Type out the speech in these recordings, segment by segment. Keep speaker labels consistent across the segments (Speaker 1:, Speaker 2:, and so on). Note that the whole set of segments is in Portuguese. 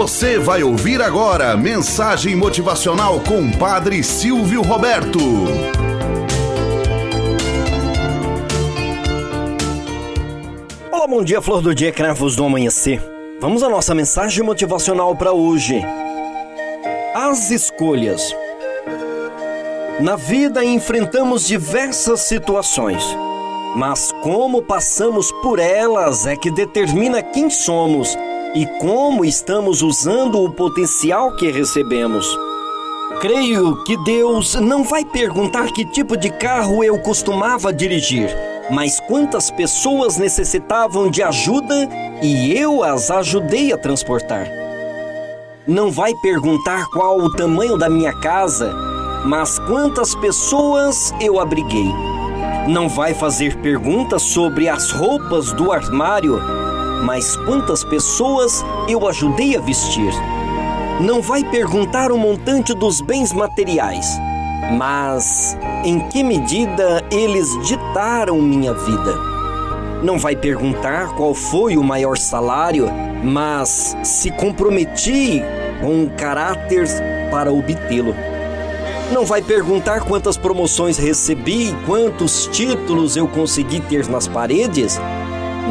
Speaker 1: Você vai ouvir agora mensagem motivacional com Padre Silvio Roberto.
Speaker 2: Olá, bom dia, flor do dia, cravos do amanhecer. Vamos à nossa mensagem motivacional para hoje. As escolhas. Na vida enfrentamos diversas situações, mas como passamos por elas é que determina quem somos e como estamos usando o potencial que recebemos. Creio que Deus não vai perguntar que tipo de carro eu costumava dirigir, mas quantas pessoas necessitavam de ajuda e eu as ajudei a transportar. Não vai perguntar qual o tamanho da minha casa, mas quantas pessoas eu abriguei. Não vai fazer perguntas sobre as roupas do armário, mas quantas pessoas eu ajudei a vestir. Não vai perguntar o montante dos bens materiais, mas em que medida eles ditaram minha vida. Não vai perguntar qual foi o maior salário, mas se comprometi com caráter para obtê-lo. Não vai perguntar quantas promoções recebi, quantos títulos eu consegui ter nas paredes,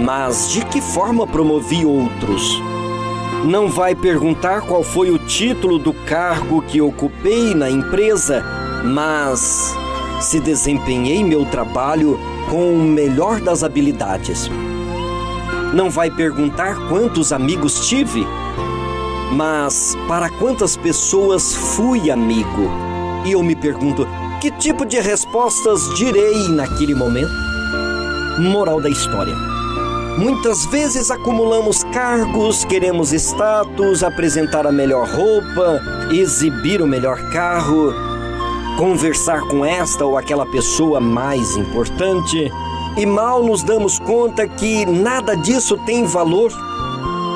Speaker 2: mas de que forma promovi outros? Não vai perguntar qual foi o título do cargo que ocupei na empresa, mas se desempenhei meu trabalho com o melhor das habilidades. Não vai perguntar quantos amigos tive, mas para quantas pessoas fui amigo. E eu me pergunto, que tipo de respostas direi naquele momento? Moral da história. Muitas vezes acumulamos cargos, queremos status, apresentar a melhor roupa, exibir o melhor carro, conversar com esta ou aquela pessoa mais importante, e mal nos damos conta que nada disso tem valor,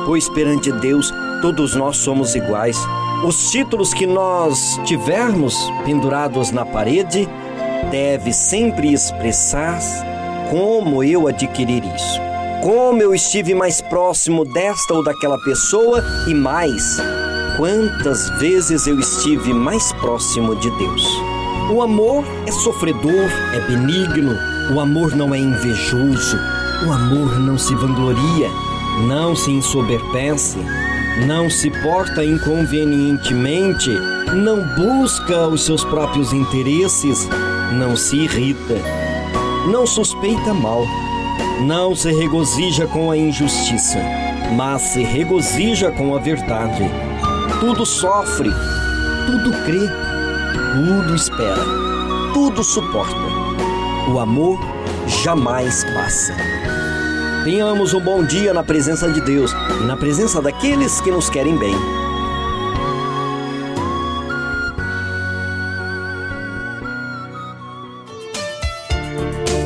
Speaker 2: pois perante Deus todos nós somos iguais. Os títulos que nós tivermos pendurados na parede deve sempre expressar como eu adquirir isso como eu estive mais próximo desta ou daquela pessoa e mais, quantas vezes eu estive mais próximo de Deus. O amor é sofredor, é benigno, o amor não é invejoso, o amor não se vangloria, não se ensoberbece, não se porta inconvenientemente, não busca os seus próprios interesses, não se irrita, não suspeita mal não se regozija com a injustiça, mas se regozija com a verdade. Tudo sofre, tudo crê, tudo espera, tudo suporta. O amor jamais passa. Tenhamos um bom dia na presença de Deus e na presença daqueles que nos querem bem.